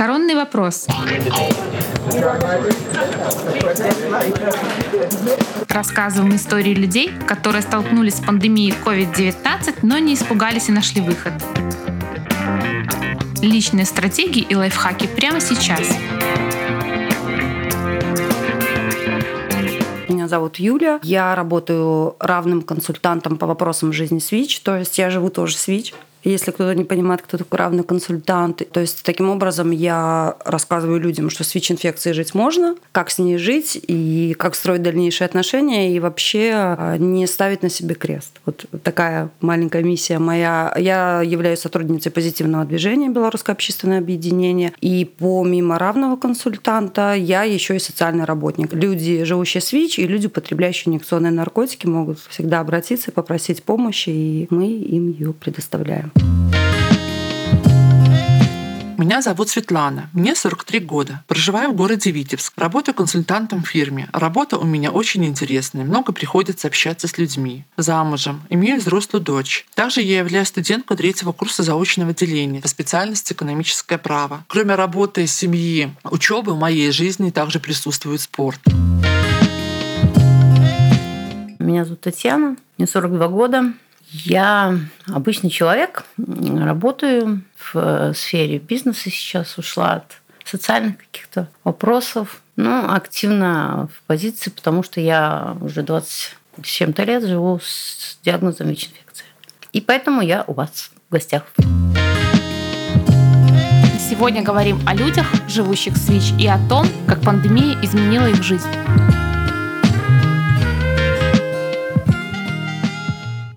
Коронный вопрос. Рассказываем истории людей, которые столкнулись с пандемией COVID-19, но не испугались и нашли выход. Личные стратегии и лайфхаки прямо сейчас. Меня зовут Юля. Я работаю равным консультантом по вопросам жизни Switch. То есть я живу тоже Switch. Если кто-то не понимает, кто такой равный консультант. То есть таким образом я рассказываю людям, что с ВИЧ-инфекцией жить можно, как с ней жить и как строить дальнейшие отношения и вообще а, не ставить на себе крест. Вот такая маленькая миссия моя. Я являюсь сотрудницей позитивного движения Белорусское общественное объединение. И помимо равного консультанта я еще и социальный работник. Люди, живущие с ВИЧ, и люди, употребляющие инъекционные наркотики, могут всегда обратиться и попросить помощи, и мы им ее предоставляем. Меня зовут Светлана, мне 43 года. Проживаю в городе Витебск. Работаю консультантом в фирме. Работа у меня очень интересная. Много приходится общаться с людьми. Замужем. Имею взрослую дочь. Также я являюсь студенткой третьего курса заочного отделения по специальности экономическое право. Кроме работы, семьи, учебы в моей жизни также присутствует спорт. Меня зовут Татьяна, мне 42 года. Я обычный человек, работаю в э, сфере бизнеса сейчас, ушла от социальных каких-то вопросов, но активно в позиции, потому что я уже 20 с чем-то лет живу с диагнозом ВИЧ-инфекции. И поэтому я у вас в гостях. Сегодня говорим о людях, живущих с ВИЧ, и о том, как пандемия изменила их жизнь.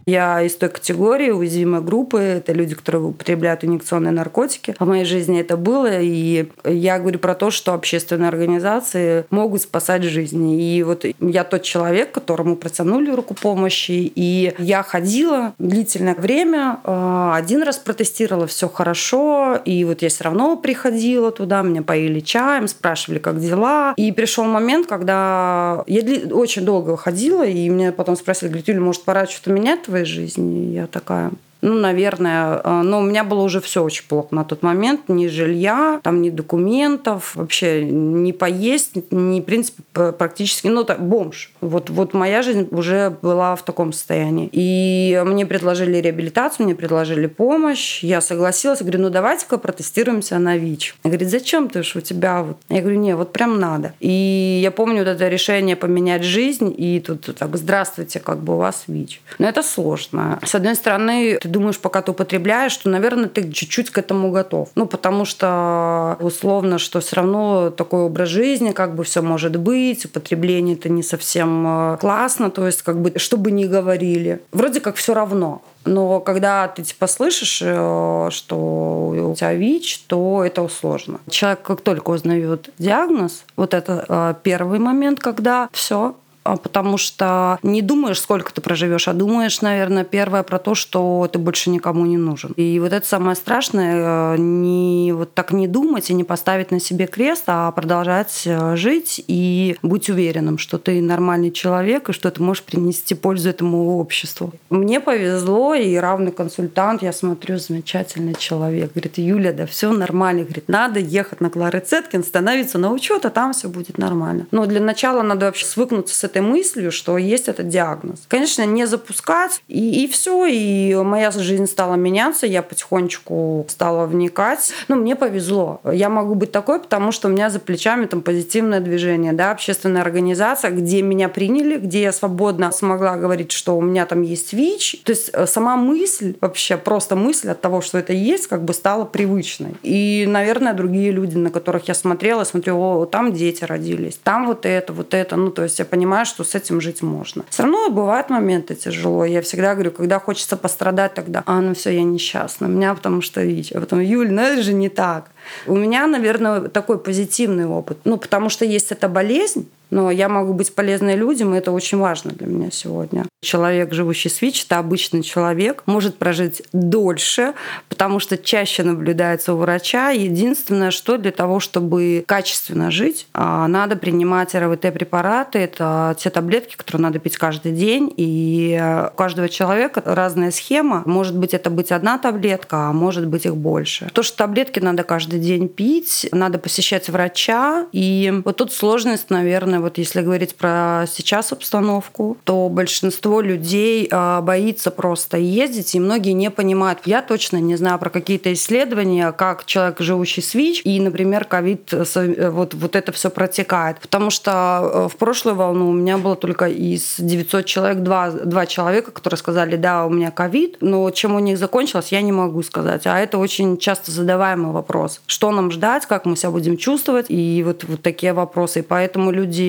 Я из той категории уязвимой группы. Это люди, которые употребляют инъекционные наркотики. А в моей жизни это было. И я говорю про то, что общественные организации могут спасать жизни. И вот я тот человек, которому протянули руку помощи. И я ходила длительное время. Э, один раз протестировала, все хорошо. И вот я все равно приходила туда, меня поили чаем, спрашивали, как дела. И пришел момент, когда я очень долго ходила, и меня потом спросили, говорит, Юля, может, пора что-то менять твоей жизни. Я такая, ну, наверное, э, но у меня было уже все очень плохо на тот момент. Ни жилья, там ни документов, вообще не поесть, ни, в принципе, практически, ну, так, бомж. Вот, вот моя жизнь уже была в таком состоянии. И мне предложили реабилитацию, мне предложили помощь. Я согласилась, говорю, ну, давайте-ка протестируемся на ВИЧ. Она говорит, зачем ты ж у тебя вот? Я говорю, не, вот прям надо. И я помню вот это решение поменять жизнь, и тут так, здравствуйте, как бы у вас ВИЧ. Но это сложно. С одной стороны, ты думаешь, пока ты употребляешь, что, наверное, ты чуть-чуть к этому готов. Ну, потому что условно, что все равно такой образ жизни, как бы все может быть, употребление это не совсем э, классно, то есть как бы, что бы ни говорили, вроде как все равно. Но когда ты типа слышишь, э, что у тебя ВИЧ, то это сложно. Человек как только узнает диагноз, вот это э, первый момент, когда все, потому что не думаешь, сколько ты проживешь, а думаешь, наверное, первое про то, что ты больше никому не нужен. И вот это самое страшное, э, не вот так не думать и не поставить на себе крест, а продолжать э, жить и быть уверенным, что ты нормальный человек и что ты можешь принести пользу этому обществу. Мне повезло, и равный консультант, я смотрю, замечательный человек. Говорит, Юля, да все нормально. Говорит, надо ехать на Клары Цеткин, становиться на учет, а там все будет нормально. Но для начала надо вообще свыкнуться с этой мыслью, что есть этот диагноз. Конечно, не запускать, и, и все, и моя жизнь стала меняться, я потихонечку стала вникать. Ну, мне повезло. Я могу быть такой, потому что у меня за плечами там позитивное движение, да, общественная организация, где меня приняли, где я свободно смогла говорить, что у меня там есть ВИЧ. То есть э, сама мысль, вообще просто мысль от того, что это есть, как бы стала привычной. И, наверное, другие люди, на которых я смотрела, смотрю, о, там дети родились, там вот это, вот это. Ну, то есть я понимаю, понимаю, что с этим жить можно. Все равно бывают моменты тяжело. Я всегда говорю, когда хочется пострадать, тогда, а, ну все, я несчастна. У меня потому что ВИЧ. А потом, Юль, ну это же не так. У меня, наверное, такой позитивный опыт. Ну, потому что есть эта болезнь, Но я могу быть полезной людям, и это очень важно для меня сегодня. Человек, живущий с ВИЧ, это обычный человек, может прожить дольше, потому что чаще наблюдается у врача. Единственное, что для того, чтобы качественно жить, а, надо принимать РВТ-препараты. Это те таблетки, которые надо пить каждый день. И у каждого человека разная схема. Может быть, это быть одна таблетка, а может быть их больше. То, что таблетки надо каждый день пить, надо посещать врача. И вот тут сложность, наверное, вот если говорить про сейчас обстановку, то большинство людей а, боится просто ездить, и многие не понимают. Я точно не знаю про какие-то исследования, как человек, живущий с ВИЧ, и, например, ковид, э, вот, вот это все протекает. Потому что э, в прошлую волну у меня было только из 900 человек два, два человека, которые сказали, да, у меня ковид, но чем у них закончилось, я не могу сказать. А это очень часто задаваемый вопрос. Что нам ждать, как мы себя будем чувствовать, и вот, вот такие вопросы. И поэтому люди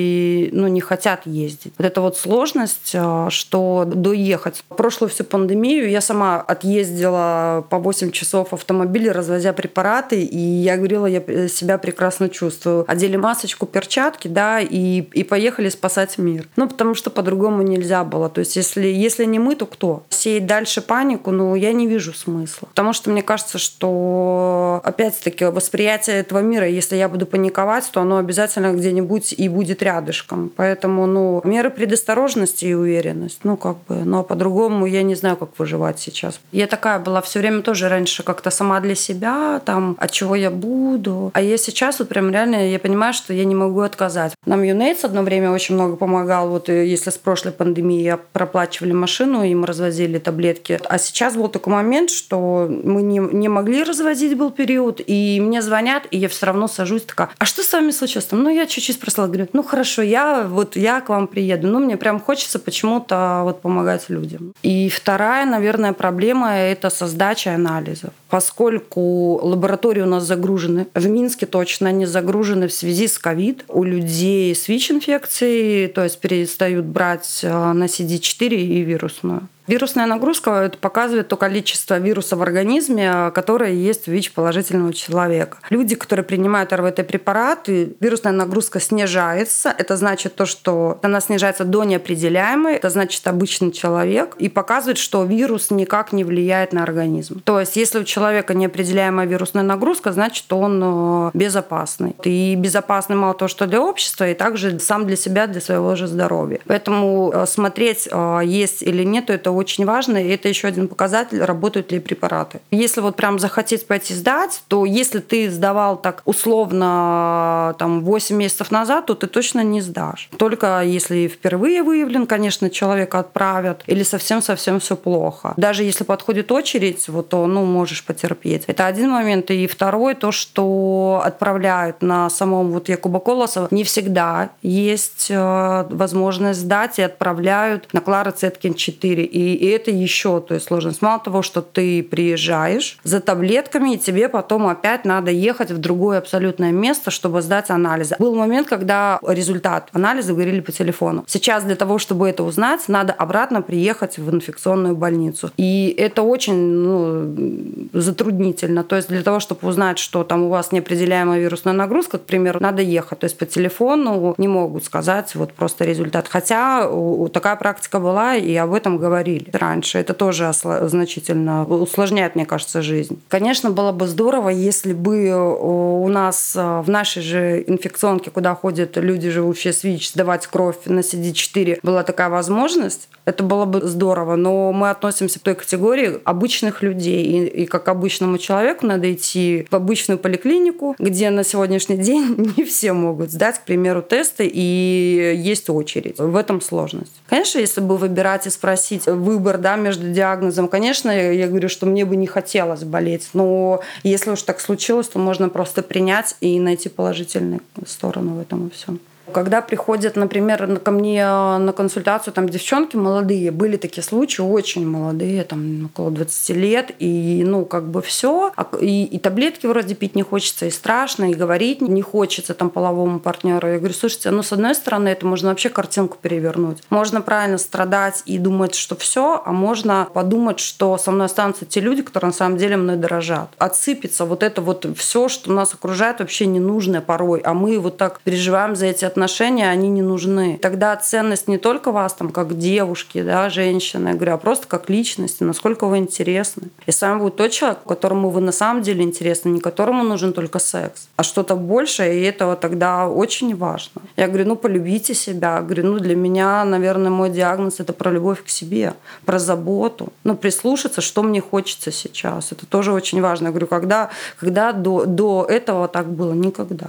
ну, не хотят ездить. Вот это вот сложность, э, что доехать. Прошлую всю пандемию я сама отъездила по 8 часов автомобиля, развозя препараты, и я говорила, я себя прекрасно чувствую. Одели масочку, перчатки, да, и, и поехали спасать мир. Ну, потому что по-другому нельзя было. То есть, если, если не мы, то кто? Сеять дальше панику, ну, я не вижу смысла. Потому что мне кажется, что, опять-таки, восприятие этого мира, если я буду паниковать, то оно обязательно где-нибудь и будет рядышком. Поэтому, ну, меры предосторожности и уверенность, ну, как бы, но по-другому я не знаю, как выживать сейчас. Я такая была все время тоже раньше как-то сама для себя, там, от чего я буду. А я сейчас вот прям реально, я понимаю, что я не могу отказать. Нам Юнейтс одно время очень много помогал. Вот э, если с прошлой пандемии проплачивали машину, им развозили таблетки. А сейчас был такой момент, что мы не, не могли развозить, был период, и мне звонят, и я все равно сажусь такая, а что с вами случилось? Ну, я чуть-чуть спросила, говорю, ну, хорошо, я вот я к вам приеду. Ну, мне прям хочется почему-то вот помогать людям. И вторая, наверное, проблема – это создача анализов. Поскольку лаборатории у нас загружены, в Минске точно они загружены в связи с ковид. У людей с ВИЧ-инфекцией, то есть перестают брать э, на CD4 и вирусную. Вирусная нагрузка это показывает то количество вируса в организме, которое есть у ВИЧ-положительного человека. Люди, которые принимают РВТ-препараты, вирусная нагрузка снижается. Это значит то, что она снижается до неопределяемой. Это значит обычный человек. И показывает, что вирус никак не влияет на организм. То есть, если у человека неопределяемая вирусная нагрузка, значит, он э, безопасный. И безопасный мало того, что для общества, и также сам для себя, для своего же здоровья. Поэтому э, смотреть, э, есть или нет, это очень важно, и это еще один показатель, работают ли препараты. Если вот прям захотеть пойти сдать, то если ты сдавал так условно там 8 месяцев назад, то ты точно не сдашь. Только если впервые выявлен, конечно, человека отправят, или совсем-совсем все плохо. Даже если подходит очередь, вот, то ну, можешь потерпеть. Это один момент. И второй, то, что отправляют на самом вот Якуба Колосова, не всегда есть э, возможность сдать и отправляют на Клара Цеткин 4. И и это еще то есть сложность. Мало того, что ты приезжаешь за таблетками, и тебе потом опять надо ехать в другое абсолютное место, чтобы сдать анализы. Был момент, когда результат анализа говорили по телефону. Сейчас для того, чтобы это узнать, надо обратно приехать в инфекционную больницу. И это очень ну, затруднительно. То есть для того, чтобы узнать, что там у вас неопределяемая вирусная нагрузка, к примеру, надо ехать. То есть по телефону не могут сказать вот просто результат. Хотя такая практика была, и об этом говорили говорили раньше. Это тоже значительно усложняет, мне кажется, жизнь. Конечно, было бы здорово, если бы э, у нас э, в нашей же инфекционке, куда ходят люди, живущие с ВИЧ, сдавать кровь на CD4, была такая возможность. Это было бы здорово, но мы относимся к той категории обычных людей. И, и как обычному человеку надо идти в обычную поликлинику, где на сегодняшний день не все могут сдать, к примеру, тесты, и есть очередь. В этом сложность. Конечно, если бы выбирать и спросить, выбор да, между диагнозом. Конечно, я говорю, что мне бы не хотелось болеть, но если уж так случилось, то можно просто принять и найти положительную сторону в этом и всем. Когда приходят, например, ко мне э, на консультацию там девчонки молодые, были такие случаи, очень молодые, там около 20 лет, и ну как бы все, а и, и таблетки вроде пить не хочется, и страшно, и говорить не хочется там половому партнеру. Я говорю, слушайте, ну с одной стороны это можно вообще картинку перевернуть. Можно правильно страдать и думать, что все, а можно подумать, что со мной останутся те люди, которые на самом деле мной дорожат. Отсыпется вот это вот все, что нас окружает, вообще ненужное порой, а мы вот так переживаем за эти отношения они не нужны. Тогда ценность не только вас там как девушки, да, женщины, я говорю, а просто как личности, насколько вы интересны. И с вами будет тот человек, которому вы на самом деле интересны, не которому нужен только секс, а что-то большее, и этого тогда очень важно. Я говорю, ну полюбите себя. Я говорю, ну для меня, наверное, мой диагноз это про любовь к себе, про заботу, ну прислушаться, что мне хочется сейчас. Это тоже очень важно. Я говорю, когда, когда до, до этого так было? Никогда.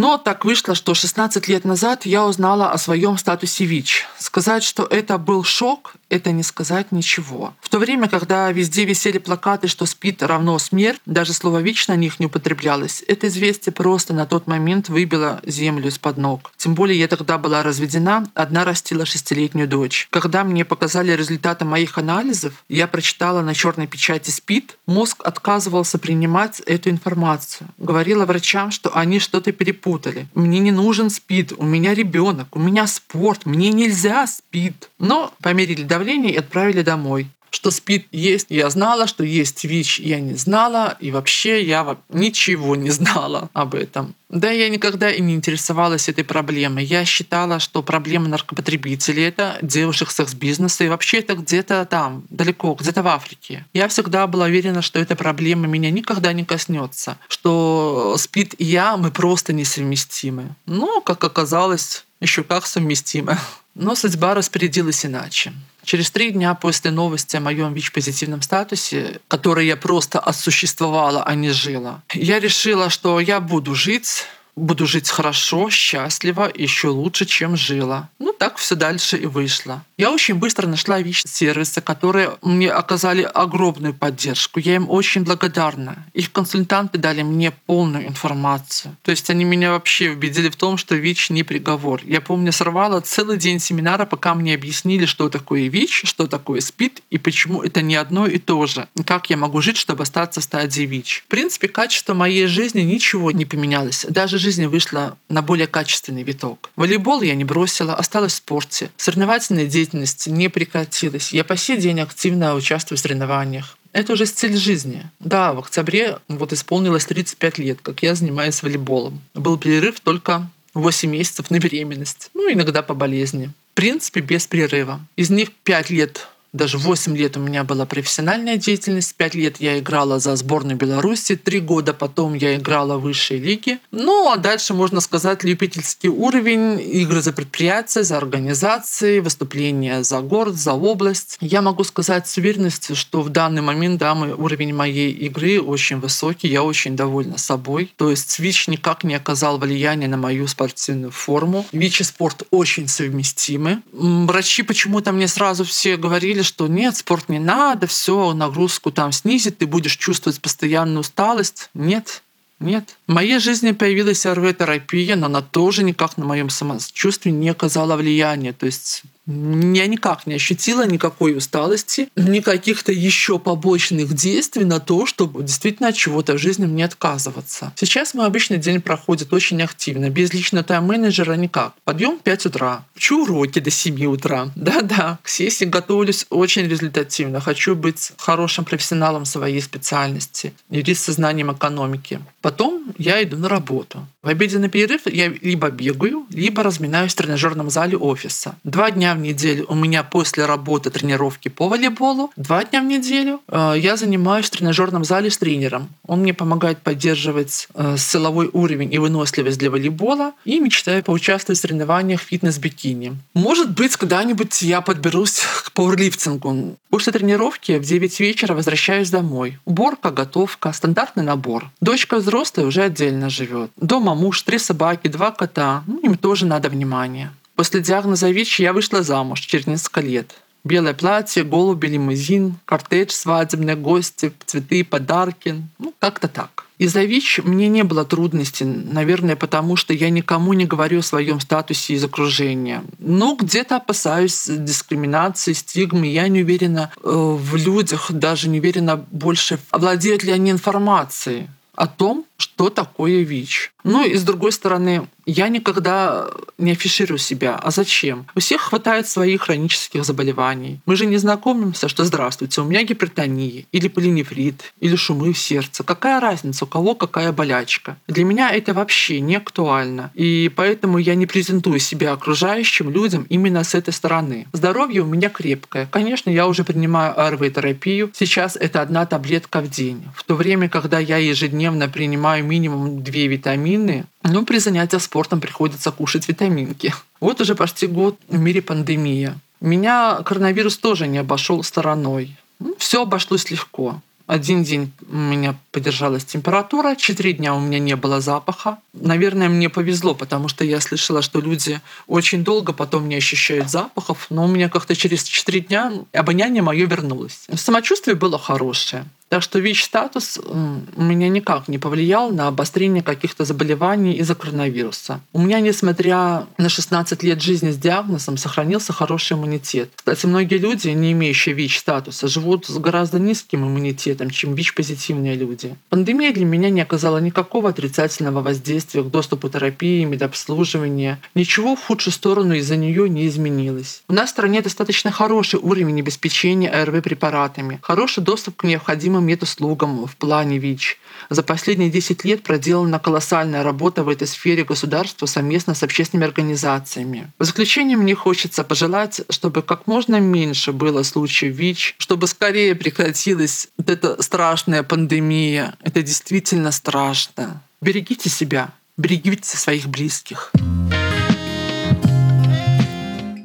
Но так вышло, что 16 лет назад я узнала о своем статусе ВИЧ. Сказать, что это был шок, это не сказать ничего. В то время, когда везде висели плакаты, что СПИД равно смерть, даже слово ВИЧ на них не употреблялось, это известие просто на тот момент выбило землю из-под ног. Тем более я тогда была разведена, одна растила шестилетнюю дочь. Когда мне показали результаты моих анализов, я прочитала на черной печати СПИД, мозг отказывался принимать эту информацию. Говорила врачам, что они что-то перепутали. Мне не нужен СПИД, у меня ребенок, у меня спорт, мне нельзя СПИД. Но померили давление давление и отправили домой. Что СПИД есть, я знала, что есть ВИЧ, я не знала, и вообще я ничего не знала об этом. Да, я никогда и не интересовалась этой проблемой. Я считала, что проблема наркопотребителей — это девушек секс-бизнеса, и вообще это где-то там, далеко, где-то в Африке. Я всегда была уверена, что эта проблема меня никогда не коснется, что СПИД и я, мы просто несовместимы. Но, как оказалось, еще как совместимы. Но судьба распорядилась иначе. Через три дня после новости о моем ВИЧ-позитивном статусе, который я просто осуществовала, а не жила, я решила, что я буду жить буду жить хорошо, счастливо, еще лучше, чем жила. Ну, так все дальше и вышло. Я очень быстро нашла ВИЧ-сервисы, которые мне оказали огромную поддержку. Я им очень благодарна. Их консультанты дали мне полную информацию. То есть они меня вообще убедили в том, что ВИЧ не приговор. Я помню, сорвала целый день семинара, пока мне объяснили, что такое ВИЧ, что такое СПИД и почему это не одно и то же. Как я могу жить, чтобы остаться в стадии ВИЧ. В принципе, качество моей жизни ничего не поменялось. Даже жизнь жизни вышла на более качественный виток. Волейбол я не бросила, осталась в спорте. Соревновательная деятельность не прекратилась. Я по сей день активно участвую в соревнованиях. Это уже стиль жизни. Да, в октябре вот исполнилось 35 лет, как я занимаюсь волейболом. Был перерыв только 8 месяцев на беременность, ну, иногда по болезни. В принципе, без перерыва. Из них 5 лет даже 8 лет у меня была профессиональная деятельность, 5 лет я играла за сборную Беларуси, 3 года потом я играла в высшей лиге. Ну, а дальше, можно сказать, любительский уровень, игры за предприятия, за организации, выступления за город, за область. Я могу сказать с уверенностью, что в данный момент, да, мой уровень моей игры очень высокий, я очень довольна собой. То есть ВИЧ никак не оказал влияния на мою спортивную форму. ВИЧ и спорт очень совместимы. Врачи почему-то мне сразу все говорили, говорили, что нет, спорт не надо, все, нагрузку там снизит, ты будешь чувствовать постоянную усталость. Нет, нет. В моей жизни появилась РВ-терапия, но она тоже никак на моем самочувствии не оказала влияния. То есть я никак не ощутила никакой усталости, ни каких-то еще побочных действий на то, чтобы действительно от чего-то в жизни мне отказываться. Сейчас мой обычный день проходит очень активно, без личного тайм-менеджера никак. Подъем в 5 утра, учу уроки до 7 утра. Да-да, к сессии готовлюсь очень результативно. Хочу быть хорошим профессионалом своей специальности, юрист со знанием экономики. Потом я иду на работу. В обеденный перерыв я либо бегаю, либо разминаюсь в тренажерном зале офиса. Два дня в неделю у меня после работы тренировки по волейболу. Два дня в неделю э, я занимаюсь в тренажерном зале с тренером. Он мне помогает поддерживать э, силовой уровень и выносливость для волейбола. И мечтаю поучаствовать в соревнованиях фитнес-бикини. Может быть, когда-нибудь я подберусь к пауэрлифтингу. После тренировки в 9 вечера возвращаюсь домой. Уборка, готовка, стандартный набор. Дочка взрослая уже отдельно живет. Дома муж, три собаки, два кота. Ну, им тоже надо внимание. После диагноза ВИЧ я вышла замуж через несколько лет. Белое платье, голуби, лимузин, кортеж свадебные, гости, цветы, подарки. Ну, как-то так. Из-за ВИЧ мне не было трудностей, наверное, потому что я никому не говорю о своем статусе из окружения. Но где-то опасаюсь дискриминации, стигмы. Я не уверена э, в людях, даже не уверена больше, овладеют ли они информацией о том, что такое ВИЧ. Ну и с другой стороны, я никогда не афиширую себя. А зачем? У всех хватает своих хронических заболеваний. Мы же не знакомимся, что здравствуйте, у меня гипертония, или полинефрит, или шумы в сердце. Какая разница, у кого какая болячка? Для меня это вообще не актуально. И поэтому я не презентую себя окружающим людям именно с этой стороны. Здоровье у меня крепкое. Конечно, я уже принимаю АРВ-терапию. Сейчас это одна таблетка в день. В то время, когда я ежедневно принимаю минимум две витамины, ну, при занятиях спортом приходится кушать витаминки. Вот уже почти год в мире пандемия. Меня коронавирус тоже не обошел стороной. Все обошлось легко. Один день у меня подержалась температура, четыре дня у меня не было запаха. Наверное, мне повезло, потому что я слышала, что люди очень долго потом не ощущают запахов, но у меня как-то через четыре дня обоняние мое вернулось. Самочувствие было хорошее. Так что ВИЧ-статус у меня никак не повлиял на обострение каких-то заболеваний из-за коронавируса. У меня, несмотря на 16 лет жизни с диагнозом, сохранился хороший иммунитет. Кстати, многие люди, не имеющие ВИЧ-статуса, живут с гораздо низким иммунитетом, чем ВИЧ-позитивные люди. Пандемия для меня не оказала никакого отрицательного воздействия к доступу терапии, медобслуживания. Ничего в худшую сторону из-за нее не изменилось. У нас в стране достаточно хороший уровень обеспечения АРВ-препаратами, хороший доступ к необходимым медуслугам в плане ВИЧ. За последние 10 лет проделана колоссальная работа в этой сфере государства совместно с общественными организациями. В заключение мне хочется пожелать, чтобы как можно меньше было случаев ВИЧ, чтобы скорее прекратилась вот эта страшная пандемия. Это действительно страшно. Берегите себя, берегите своих близких.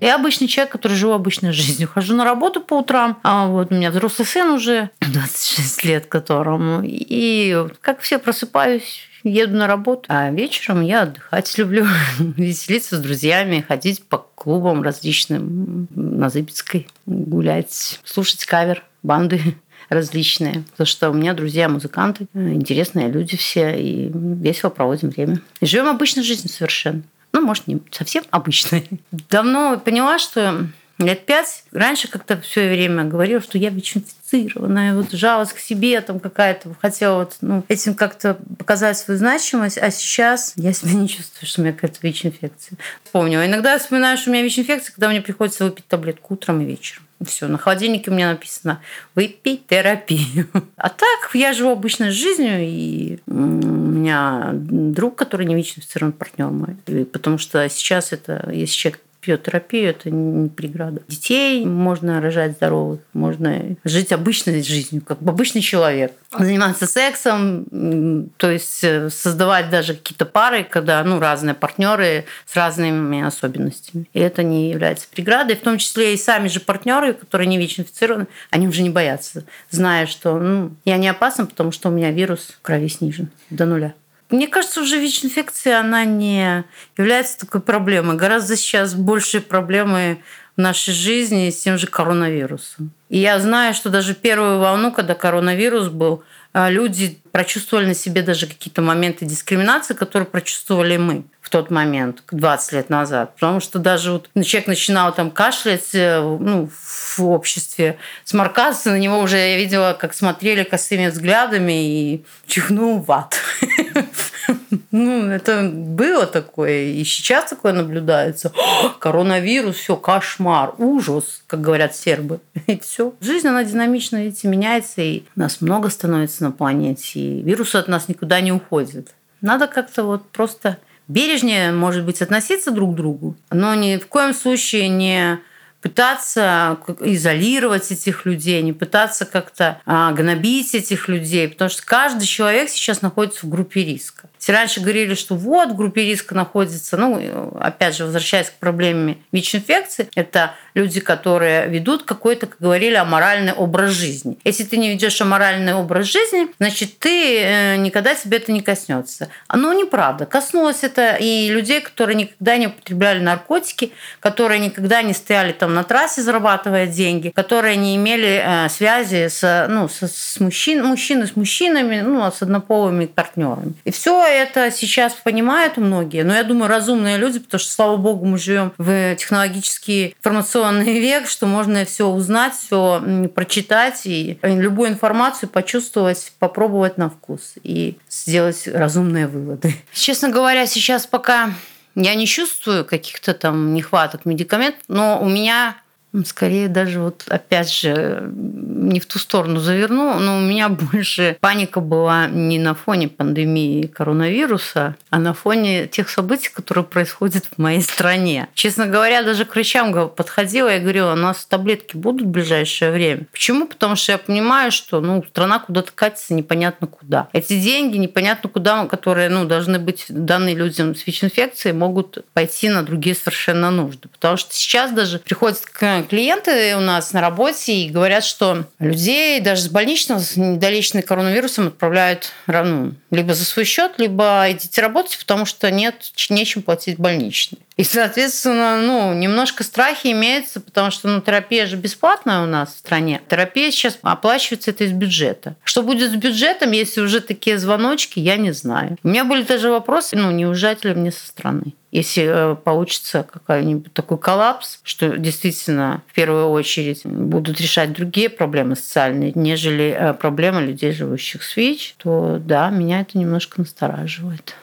Я обычный человек, который живу обычной жизнью. Хожу на работу по утрам, а вот у меня взрослый сын уже 26 лет которому. И как все просыпаюсь, еду на работу, а вечером я отдыхать люблю, веселиться с друзьями, ходить по клубам различным на Зыбецкой, гулять, слушать кавер, банды различные. Потому что у меня друзья музыканты, интересные люди все, и весело проводим время. И живем обычной жизнью совершенно. Ну, может, не совсем обычной. Давно поняла, что лет пять раньше как-то все время говорила, что я ВИЧ-инфицированная, вот жалость к себе там какая-то, хотела вот, ну, этим как-то показать свою значимость, а сейчас я себя не чувствую, что у меня какая-то ВИЧ-инфекция. Помню, иногда вспоминаю, что у меня ВИЧ-инфекция, когда мне приходится выпить таблетку утром и вечером. Все, на холодильнике у меня написано «выпей терапию». А так я живу обычной жизнью, и у меня друг, который не ВИЧ-инфицирован партнер мой. И потому что сейчас это, если человек пьет терапию, это не преграда. Детей можно рожать здоровых, можно жить обычной жизнью, как обычный человек. Заниматься сексом, то есть э, создавать даже какие-то пары, когда ну, разные партнеры с разными особенностями. И это не является преградой. В том числе и сами же партнеры, которые не ВИЧ-инфицированы, они уже не боятся, зная, что ну, я не опасна, потому что у меня вирус в крови снижен до нуля. Мне кажется, уже ВИЧ-инфекция, она не является такой проблемой. Гораздо сейчас больше проблемы в нашей жизни с тем же коронавирусом. И я знаю, что даже первую волну, когда коронавирус был, а, люди прочувствовали на себе даже какие-то моменты дискриминации, которые прочувствовали мы в тот момент, 20 лет назад. Потому что даже вот человек начинал там кашлять э, ну, в обществе, сморкаться, на него уже я видела, как смотрели косыми взглядами и чихнул в ад. Ну, это было такое, и сейчас такое наблюдается. Коронавирус, все, кошмар, ужас, как говорят сербы. И все. Жизнь, она динамично, видите, меняется, и нас много становится на планете, и вирусы от нас никуда не уходят. Надо как-то вот просто бережнее, может быть, относиться друг к другу, но ни в коем случае не пытаться изолировать этих людей, не пытаться как-то а, гнобить этих людей, потому что каждый человек сейчас находится в группе риска. Все раньше говорили, что вот в группе риска находится, ну, опять же, возвращаясь к проблеме ВИЧ-инфекции, это люди, которые ведут какой-то, как говорили, аморальный образ жизни. Если ты не ведешь аморальный образ жизни, значит, ты э, никогда тебе это не коснется. Ну, неправда. Коснулось это и людей, которые никогда не употребляли наркотики, которые никогда не стояли там на трассе, зарабатывая деньги, которые не имели э, связи с, ну, с, с мужчин, мужчины с мужчинами, ну, а с однополыми партнерами. И все это сейчас понимают многие, но я думаю, разумные люди, потому что, слава богу, мы живем в технологический информационный век, что можно все узнать, все прочитать и любую информацию почувствовать, попробовать на вкус и сделать разумные выводы. Честно говоря, сейчас пока я не чувствую каких-то там нехваток медикаментов, но у меня Скорее даже вот опять же не в ту сторону заверну, но у меня больше паника была не на фоне пандемии коронавируса, а на фоне тех событий, которые происходят в моей стране. Честно говоря, даже к врачам подходила и говорила, у нас таблетки будут в ближайшее время. Почему? Потому что я понимаю, что ну, страна куда-то катится непонятно куда. Эти деньги непонятно куда, которые ну, должны быть даны людям с ВИЧ-инфекцией, могут пойти на другие совершенно нужды. Потому что сейчас даже приходится к клиенты у нас на работе и говорят, что людей даже с больничным, с недолеченным коронавирусом отправляют ну, либо за свой счет, либо идите работать, потому что нет, нечем платить больничный. И, соответственно, ну, немножко страхи имеются, потому что ну, терапия же бесплатная у нас в стране. Терапия сейчас оплачивается это из бюджета. Что будет с бюджетом, если уже такие звоночки, я не знаю. У меня были даже вопросы, ну, не уезжать ли мне со страны если э, получится какой-нибудь такой коллапс, что действительно в первую очередь будут решать другие проблемы социальные, нежели э, проблемы людей, живущих с ВИЧ, то да, меня это немножко настораживает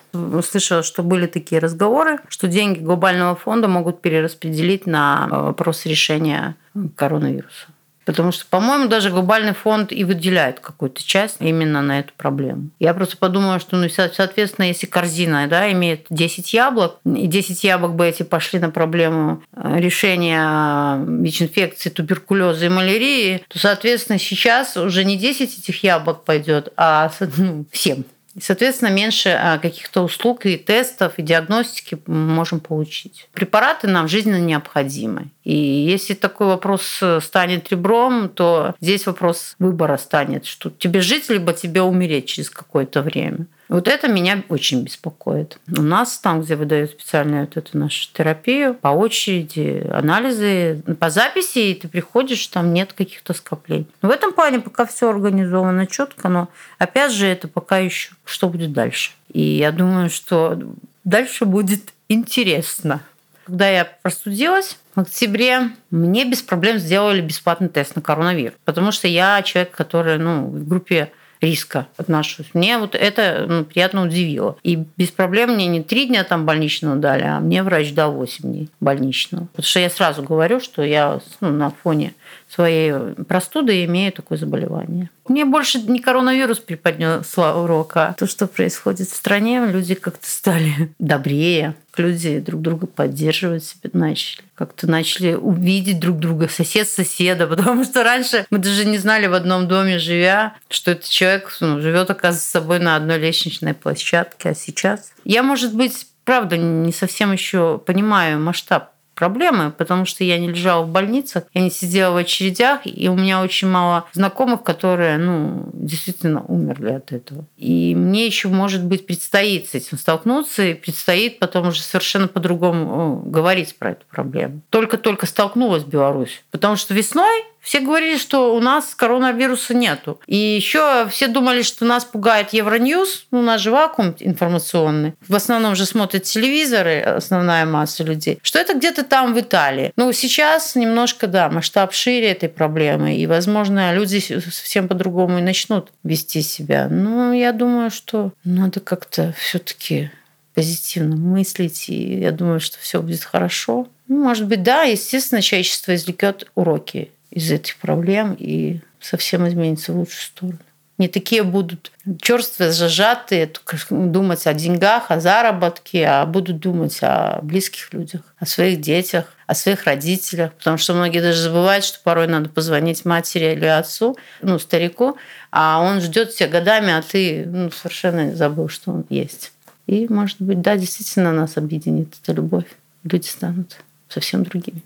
слышала, что были такие разговоры, что деньги глобального фонда могут перераспределить на э, вопрос решения коронавируса. Потому что, по-моему, даже глобальный фонд и выделяет какую-то часть именно на эту проблему. Я просто подумала, что, ну, соответственно, если корзина да, имеет 10 яблок, и 10 яблок бы эти пошли на проблему э, решения ВИЧ-инфекции, туберкулеза и малярии, то, соответственно, сейчас уже не 10 этих яблок пойдет, а ну, 7. Соответственно, меньше а, каких-то услуг и тестов, и диагностики мы можем получить. Препараты нам жизненно необходимы. И если такой вопрос э, станет ребром, то здесь вопрос выбора станет, что тебе жить, либо тебе умереть через какое-то время. Вот это меня очень беспокоит. У нас там, где выдают специальную вот эту нашу терапию, по очереди анализы по записи, и ты приходишь, там нет каких-то скоплений. в этом плане пока все организовано четко, но опять же это пока еще что будет дальше. И я думаю, что дальше будет интересно. Когда я простудилась, в октябре мне без проблем сделали бесплатный тест на коронавирус, потому что я человек, который ну, в группе риска отношусь. Мне вот это ну, приятно удивило. И без проблем мне не три дня там больничного дали, а мне врач дал 8 дней больничного. Потому что я сразу говорю, что я ну, на фоне своей простуды имею такое заболевание. Мне больше не коронавирус преподнес урока, то, что происходит в стране, люди как-то стали добрее, люди друг друга поддерживать себя начали. Как-то начали увидеть друг друга, сосед соседа, потому что раньше мы даже не знали в одном доме живя, что этот человек ну, живет, оказывается, с собой на одной лестничной площадке, а сейчас... Я, может быть, правда, не совсем еще понимаю масштаб проблемы, потому что я не лежала в больницах, я не сидела в очередях, и у меня очень мало знакомых, которые, ну, действительно умерли от этого. И мне еще, может быть, предстоит с этим столкнуться, и предстоит потом уже совершенно по-другому говорить про эту проблему. Только-только столкнулась Беларусь, потому что весной все говорили, что у нас коронавируса нету. И еще все думали, что нас пугает Евроньюз. Ну, у нас же вакуум информационный. В основном же смотрят телевизоры, основная масса людей. Что это где-то там в Италии. Ну, сейчас немножко, да, масштаб шире этой проблемы. И, возможно, люди совсем по-другому и начнут вести себя. Но я думаю, что надо как-то все-таки позитивно мыслить, и я думаю, что все будет хорошо. Ну, может быть, да, естественно, человечество извлекет уроки из этих проблем и совсем изменится в лучшую сторону. Не такие будут черствые, зажатые, думать о деньгах, о заработке, а будут думать о близких людях, о своих детях, о своих родителях. Потому что многие даже забывают, что порой надо позвонить матери или отцу, ну, старику, а он ждет тебя годами, а ты ну, совершенно забыл, что он есть. И, может быть, да, действительно нас объединит эта любовь. Люди станут совсем другими.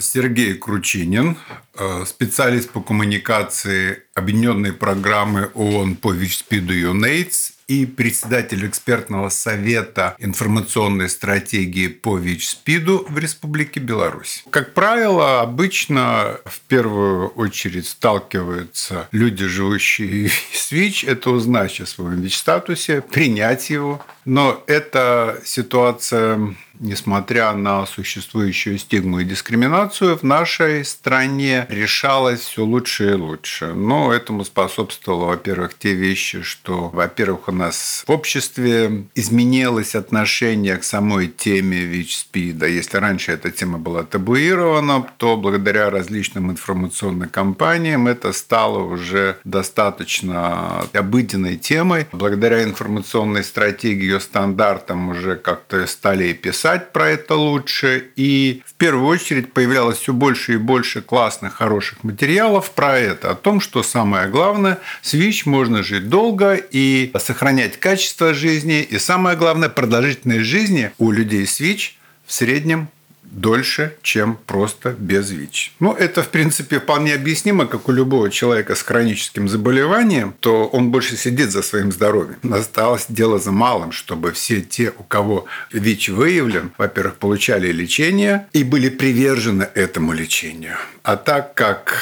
Сергей Кручинин, э, специалист по коммуникации Объединенной программы ООН по ВИЧ-СПИДу UNAIDS и председатель экспертного совета информационной стратегии по ВИЧ-СПИДу в Республике Беларусь. Как правило, обычно в первую очередь сталкиваются люди, живущие с ВИЧ, это узнать о своем ВИЧ-статусе, принять его. Но эта ситуация несмотря на существующую стигму и дискриминацию, в нашей стране решалась все лучше и лучше. Но этому способствовало, во-первых, те вещи, что, во-первых, у нас в обществе изменилось отношение к самой теме ВИЧ-СПИДа. Если раньше эта тема была табуирована, то благодаря различным информационным кампаниям это стало уже достаточно обыденной темой. Благодаря информационной стратегии, ее стандартам уже как-то стали писать писать про это лучше. И в первую очередь появлялось все больше и больше классных, хороших материалов про это. О том, что самое главное, с ВИЧ можно жить долго и сохранять качество жизни. И самое главное, продолжительность жизни у людей с ВИЧ в среднем дольше, чем просто без ВИЧ. Ну, это, в принципе, вполне объяснимо, как у любого человека с хроническим заболеванием, то он больше сидит за своим здоровьем. Осталось дело за малым, чтобы все те, у кого ВИЧ выявлен, во-первых, получали лечение и были привержены этому лечению. А так как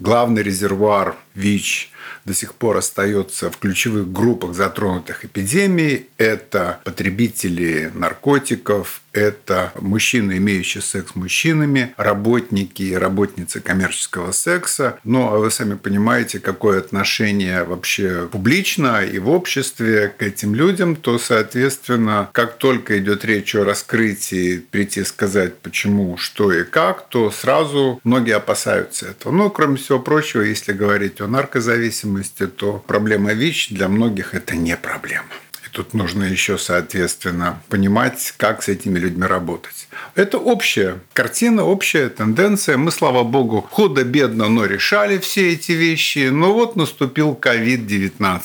главный резервуар ВИЧ до сих пор остается в ключевых группах затронутых эпидемией. Это потребители наркотиков, это мужчины, имеющие секс с мужчинами, работники и работницы коммерческого секса. Ну, а вы сами понимаете, какое отношение вообще публично и в обществе к этим людям, то, соответственно, как только идет речь о раскрытии, прийти сказать, почему, что и как, то сразу многие опасаются этого. Ну, кроме всего прочего, если говорить о наркозависимости, то проблема ВИЧ для многих это не проблема. Тут нужно еще, соответственно, понимать, как с этими людьми работать. Это общая картина, общая тенденция. Мы, слава богу, худо-бедно, но решали все эти вещи. Но вот наступил COVID-19.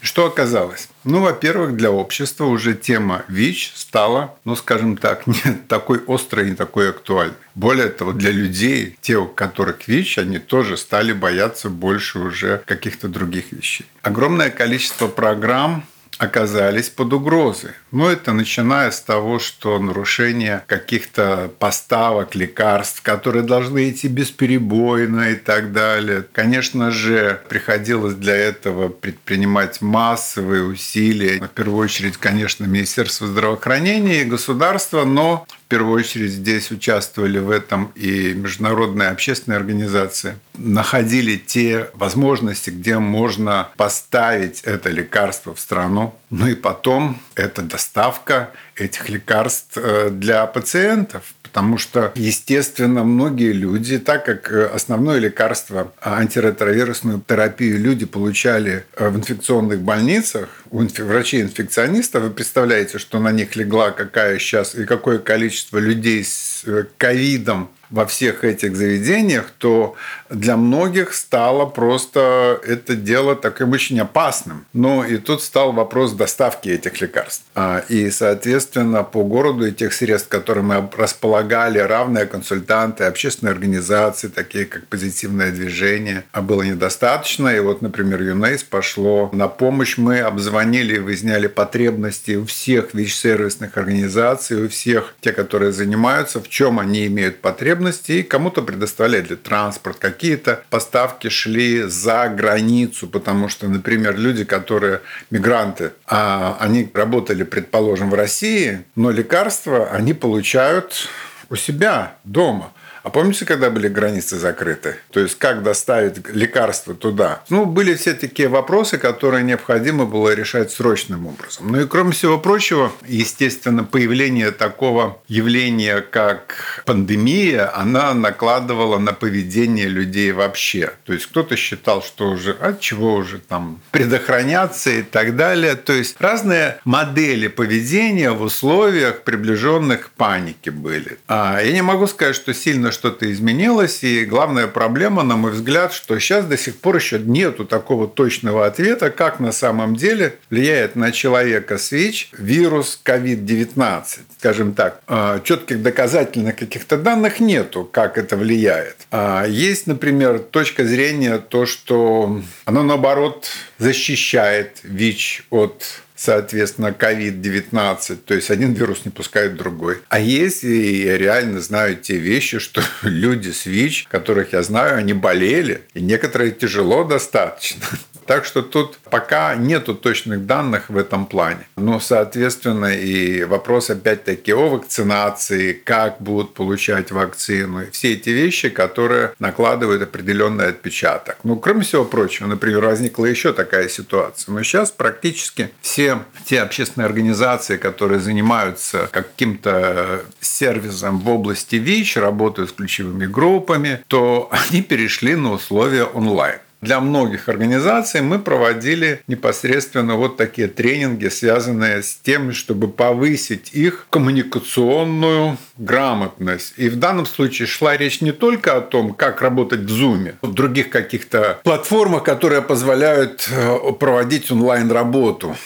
Что оказалось? Ну, во-первых, для общества уже тема ВИЧ стала, ну, скажем так, не такой острой, не такой актуальной. Более того, для людей, те, у которых ВИЧ, они тоже стали бояться больше уже каких-то других вещей. Огромное количество программ оказались под угрозой. Ну, это начиная с того, что нарушение каких-то поставок лекарств, которые должны идти бесперебойно и так далее. Конечно же, приходилось для этого предпринимать массовые усилия. В первую очередь, конечно, Министерство здравоохранения и государство, но первую очередь здесь участвовали в этом и международные общественные организации. Находили те возможности, где можно поставить это лекарство в страну. Ну и потом это доставка этих лекарств э, для пациентов. Потому что, естественно, многие люди, так как э, основное лекарство, антиретровирусную терапию люди получали э, в инфекционных больницах, у врачей-инфекционистов, вы представляете, что на них легла какая сейчас и какое количество людей с ковидом во всех этих заведениях, то для многих стало просто это дело таким очень опасным. Ну и тут стал вопрос доставки этих лекарств. А, и, соответственно, по городу и тех средств, которые мы располагали, равные консультанты, общественные организации, такие как «Позитивное движение», а было недостаточно. И вот, например, ЮНЕЙС пошло на помощь. Мы обзвонили выясняли потребности у всех ВИЧ-сервисных организаций, у всех тех, которые занимаются, в чем они имеют потребности, и кому-то предоставляли транспорт, какие-то поставки шли за границу, потому что, например, люди, которые мигранты, а они работали, предположим, в России, но лекарства они получают у себя дома. А помните, когда были границы закрыты? То есть, как доставить лекарства туда? Ну, были все такие вопросы, которые необходимо было решать срочным образом. Ну и кроме всего прочего, естественно, появление такого явления, как пандемия, она накладывала на поведение людей вообще. То есть, кто-то считал, что уже от чего уже там предохраняться и так далее. То есть, разные модели поведения в условиях приближенных к панике были. А я не могу сказать, что сильно что-то изменилось, и главная проблема, на мой взгляд, что сейчас до сих пор еще нету такого точного ответа, как на самом деле влияет на человека СВИЧ вирус COVID-19. Скажем так, а, четких доказательных каких-то данных нету, как это влияет. А есть, например, точка зрения то, что оно наоборот защищает ВИЧ от соответственно, COVID-19, то есть один вирус не пускает другой. А если я реально знаю те вещи, что люди с ВИЧ, которых я знаю, они болели, и некоторые тяжело достаточно. Так что тут пока нету точных данных в этом плане. Но, соответственно, и вопрос опять-таки о вакцинации, как будут получать вакцину, все эти вещи, которые накладывают определенный отпечаток. Ну, кроме всего прочего, например, возникла еще такая ситуация. Но сейчас практически все те общественные организации, которые занимаются каким-то сервисом в области ВИЧ, работают с ключевыми группами, то они перешли на условия онлайн. Для многих организаций мы проводили непосредственно вот такие тренинги, связанные с тем, чтобы повысить их коммуникационную грамотность. И в данном случае шла речь не только о том, как работать в Zoom, в других каких-то платформах, которые позволяют э, проводить онлайн-работу.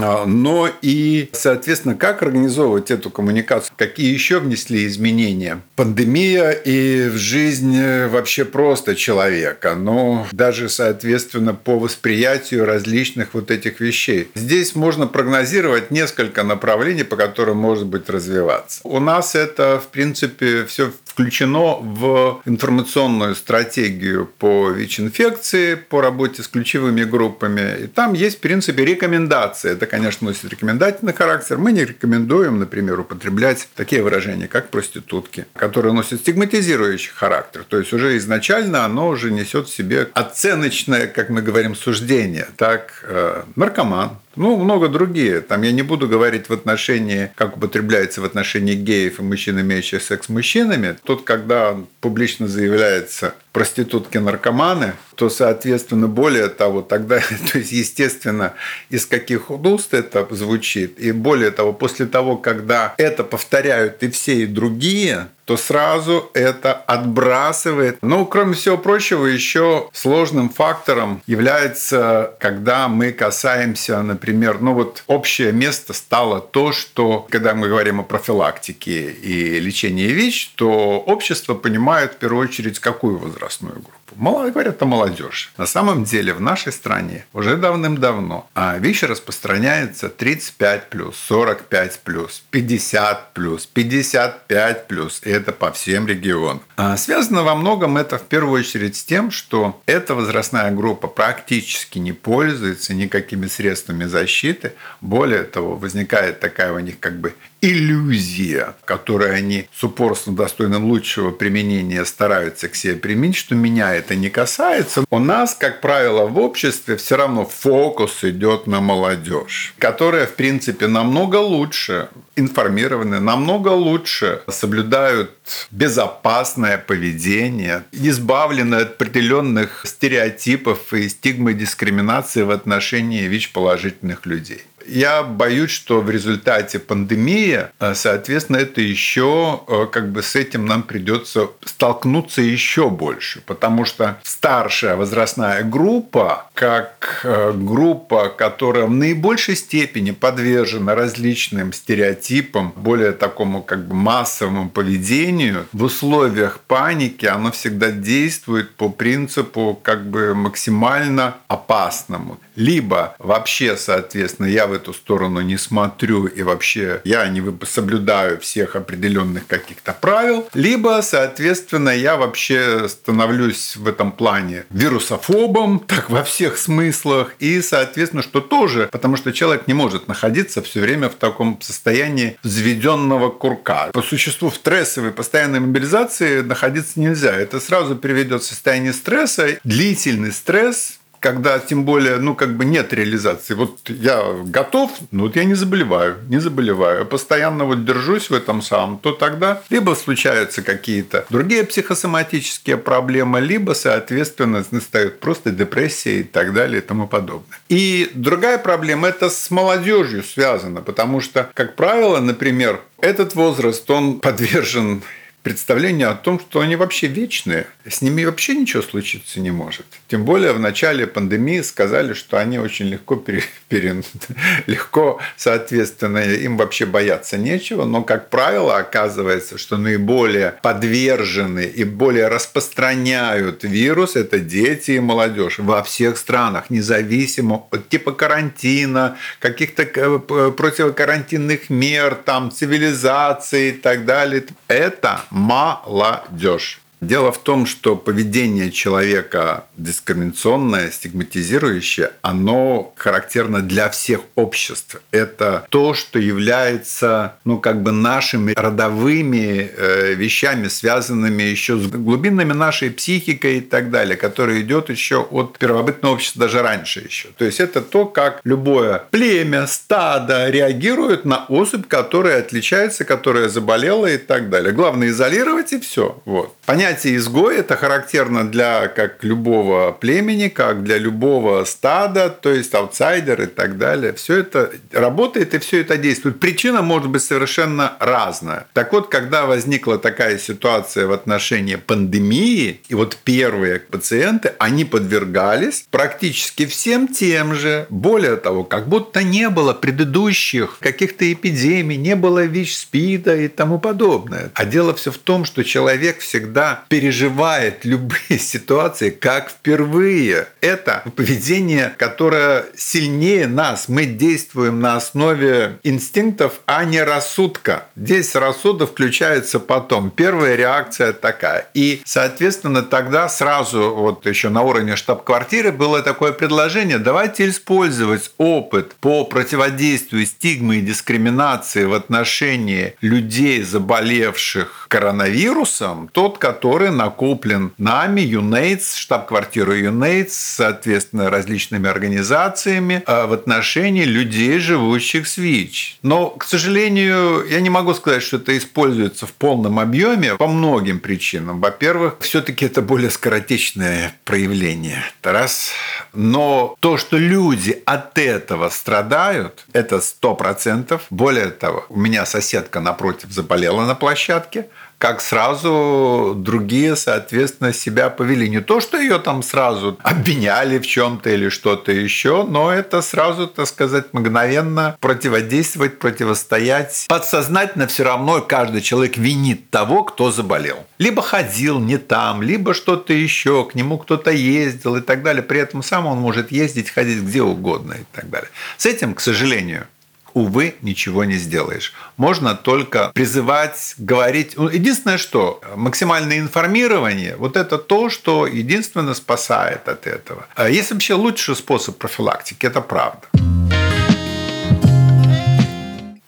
А, но и, соответственно, как организовывать эту коммуникацию, какие еще внесли изменения. Пандемия и в жизнь вообще просто человека, но даже, соответственно, по восприятию различных вот этих вещей. Здесь можно прогнозировать несколько направлений, по которым может быть развиваться. У нас это, в принципе, все включено в информационную стратегию по ВИЧ-инфекции, по работе с ключевыми группами. И там есть, в принципе, рекомендации. Это, конечно, носит рекомендательный характер. Мы не рекомендуем, например, употреблять такие выражения, как проститутки, которые носят стигматизирующий характер. То есть уже изначально оно уже несет в себе оценочное, как мы говорим, суждение. Так, э, наркоман, ну, много другие. Там я не буду говорить в отношении, как употребляется в отношении геев и мужчин, имеющих секс с мужчинами. Тут, когда публично заявляется проститутки-наркоманы, то, соответственно, более того, тогда, то есть, естественно, из каких уст это звучит, и более того, после того, когда это повторяют и все, и другие, то сразу это отбрасывает. Ну, кроме всего прочего, еще сложным фактором является, когда мы касаемся, например, ну вот общее место стало то, что, когда мы говорим о профилактике и лечении ВИЧ, то общество понимает в первую очередь какую возрастную группу. Мало говорят о молодежи. На самом деле в нашей стране уже давным-давно а ВИЧ распространяется 35 плюс, 45 плюс, 50 плюс, 55 плюс. И это по всем регионам. А связано во многом это в первую очередь с тем, что эта возрастная группа практически не пользуется никакими средствами защиты. Более того, возникает такая у них как бы иллюзия, которую они с упорством достойным лучшего применения стараются к себе применить, что меня это не касается. У нас, как правило, в обществе все равно фокус идет на молодежь, которая, в принципе, намного лучше информированы, намного лучше соблюдают безопасное поведение, избавлены от определенных стереотипов и стигмы дискриминации в отношении ВИЧ-положительных людей. Я боюсь, что в результате пандемии, э, соответственно, это еще э, как бы с этим нам придется столкнуться еще больше, потому что старшая возрастная группа, как э, группа, которая в наибольшей степени подвержена различным стереотипам, более такому как бы массовому поведению, в условиях паники оно всегда действует по принципу как бы максимально опасному. Либо вообще, соответственно, я в эту сторону не смотрю и вообще я не соблюдаю всех определенных каких-то правил, либо, соответственно, я вообще становлюсь в этом плане вирусофобом, так во всех смыслах, и, соответственно, что тоже, потому что человек не может находиться все время в таком состоянии взведенного курка. По существу в стрессовой постоянной мобилизации находиться нельзя. Это сразу приведет в состояние стресса. Длительный стресс когда тем более, ну, как бы нет реализации. Вот я готов, но вот я не заболеваю, не заболеваю. постоянно вот держусь в этом самом, то тогда либо случаются какие-то другие психосоматические проблемы, либо, соответственно, настает просто депрессия и так далее и тому подобное. И другая проблема – это с молодежью связано, потому что, как правило, например, этот возраст, он подвержен представление о том, что они вообще вечные. С ними вообще ничего случиться не может. Тем более в начале пандемии сказали, что они очень легко, пере, пере, легко, соответственно, им вообще бояться нечего. Но, как правило, оказывается, что наиболее подвержены и более распространяют вирус – это дети и молодежь во всех странах, независимо от типа карантина, каких-то э, противокарантинных мер, там, цивилизации и так далее. Это молодежь. Дело в том, что поведение человека дискриминационное, стигматизирующее, оно характерно для всех обществ. Это то, что является, ну, как бы нашими родовыми э, вещами, связанными еще с глубинами нашей психикой и так далее, которая идет еще от первобытного общества даже раньше еще. То есть это то, как любое племя, стадо реагирует на особь, которая отличается, которая заболела и так далее. Главное изолировать и все. Вот. Понятие понятие изгой это характерно для как любого племени, как для любого стада, то есть аутсайдер и так далее. Все это работает и все это действует. Причина может быть совершенно разная. Так вот, когда возникла такая ситуация в отношении пандемии, и вот первые пациенты, они подвергались практически всем тем же. Более того, как будто не было предыдущих каких-то эпидемий, не было ВИЧ-СПИДа и тому подобное. А дело все в том, что человек всегда переживает любые ситуации как впервые. Это поведение, которое сильнее нас. Мы действуем на основе инстинктов, а не рассудка. Здесь рассудок включается потом. Первая реакция такая. И, соответственно, тогда сразу вот еще на уровне штаб-квартиры было такое предложение, давайте использовать опыт по противодействию стигмы и дискриминации в отношении людей, заболевших коронавирусом, тот, который который накоплен нами, ЮНЕЙТС, штаб-квартиру ЮНЕЙТС, соответственно, различными организациями э, в отношении людей, живущих с ВИЧ. Но, к сожалению, я не могу сказать, что это используется в полном объеме по многим причинам. Во-первых, все-таки это более скоротечное проявление. Это раз. Но то, что люди от этого страдают, это сто процентов. Более того, у меня соседка напротив заболела на площадке, как сразу другие, соответственно, себя повели. Не то, что ее там сразу обвиняли в чем-то или что-то еще, но это сразу, так сказать, мгновенно противодействовать, противостоять. Подсознательно все равно каждый человек винит того, кто заболел. Либо ходил не там, либо что-то еще, к нему кто-то ездил и так далее. При этом сам он может ездить, ходить где угодно и так далее. С этим, к сожалению, увы, ничего не сделаешь. Можно только призывать, говорить. Ну, единственное, что максимальное информирование, вот это то, что единственно спасает от этого. А есть вообще лучший способ профилактики, это правда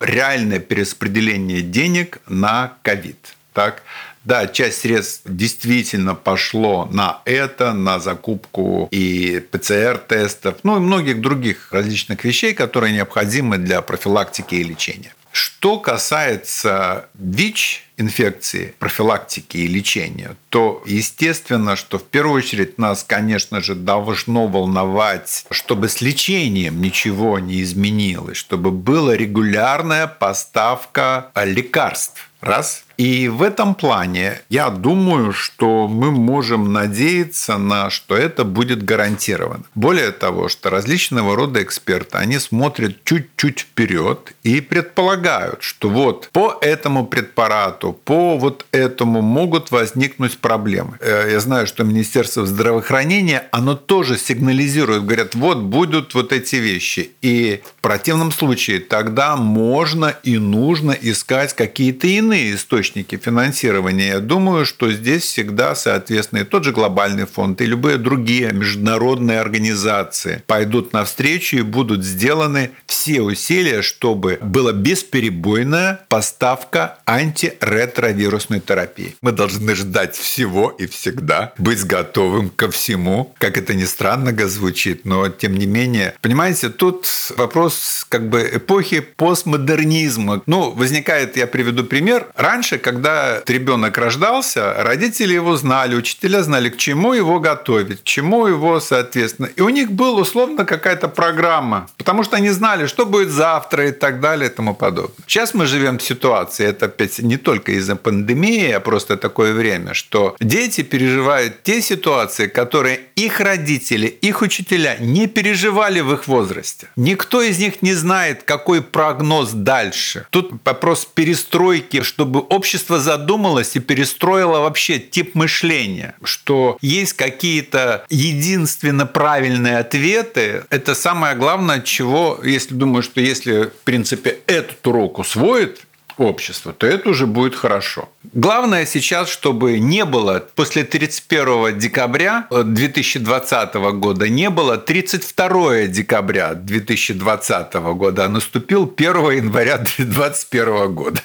реальное перераспределение денег на ковид. Так? Да, часть средств действительно пошло на это, на закупку и ПЦР-тестов, ну и многих других различных вещей, которые необходимы для профилактики и лечения. Что касается ВИЧ, инфекции, профилактики и лечения, то естественно, что в первую очередь нас, конечно же, должно волновать, чтобы с лечением ничего не изменилось, чтобы была регулярная поставка лекарств. Раз. И в этом плане я думаю, что мы можем надеяться на, что это будет гарантировано. Более того, что различного рода эксперты, они смотрят чуть-чуть вперед и предполагают, что вот по этому препарату, по вот этому могут возникнуть проблемы. Э, я знаю, что Министерство здравоохранения, оно тоже сигнализирует, говорят, вот будут вот эти вещи. И в противном случае тогда можно и нужно искать какие-то иные источники источники финансирования. Я думаю, что здесь всегда, соответственно, и тот же глобальный фонд, и любые другие международные организации пойдут навстречу и будут сделаны все усилия, чтобы была бесперебойная поставка антиретровирусной терапии. Мы должны ждать всего и всегда, быть готовым ко всему. Как это ни странно звучит, но тем не менее, понимаете, тут вопрос как бы эпохи постмодернизма. Ну, возникает, я приведу пример, Например, раньше, когда ребенок рождался, родители его знали, учителя знали, к чему его готовить, к чему его, соответственно. И у них была условно какая-то программа, потому что они знали, что будет завтра и так далее и тому подобное. Сейчас мы живем в ситуации, это опять не только из-за пандемии, а просто такое время, что дети переживают те ситуации, которые их родители, их учителя не переживали в их возрасте. Никто из них не знает, какой прогноз дальше. Тут вопрос перестройки, чтобы общество задумалось и перестроило вообще тип мышления, что есть какие-то единственно правильные ответы. Это самое главное, чего, если думаю, что если, в принципе, этот урок усвоит общество, то это уже будет хорошо. Главное сейчас, чтобы не было после 31 декабря 2020 года, не было 32 декабря 2020 года, а наступил 1 января 2021 года.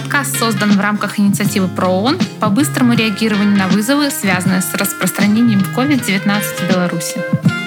Подкаст создан в рамках инициативы ПРООН по быстрому реагированию на вызовы, связанные с распространением COVID-19 в Беларуси.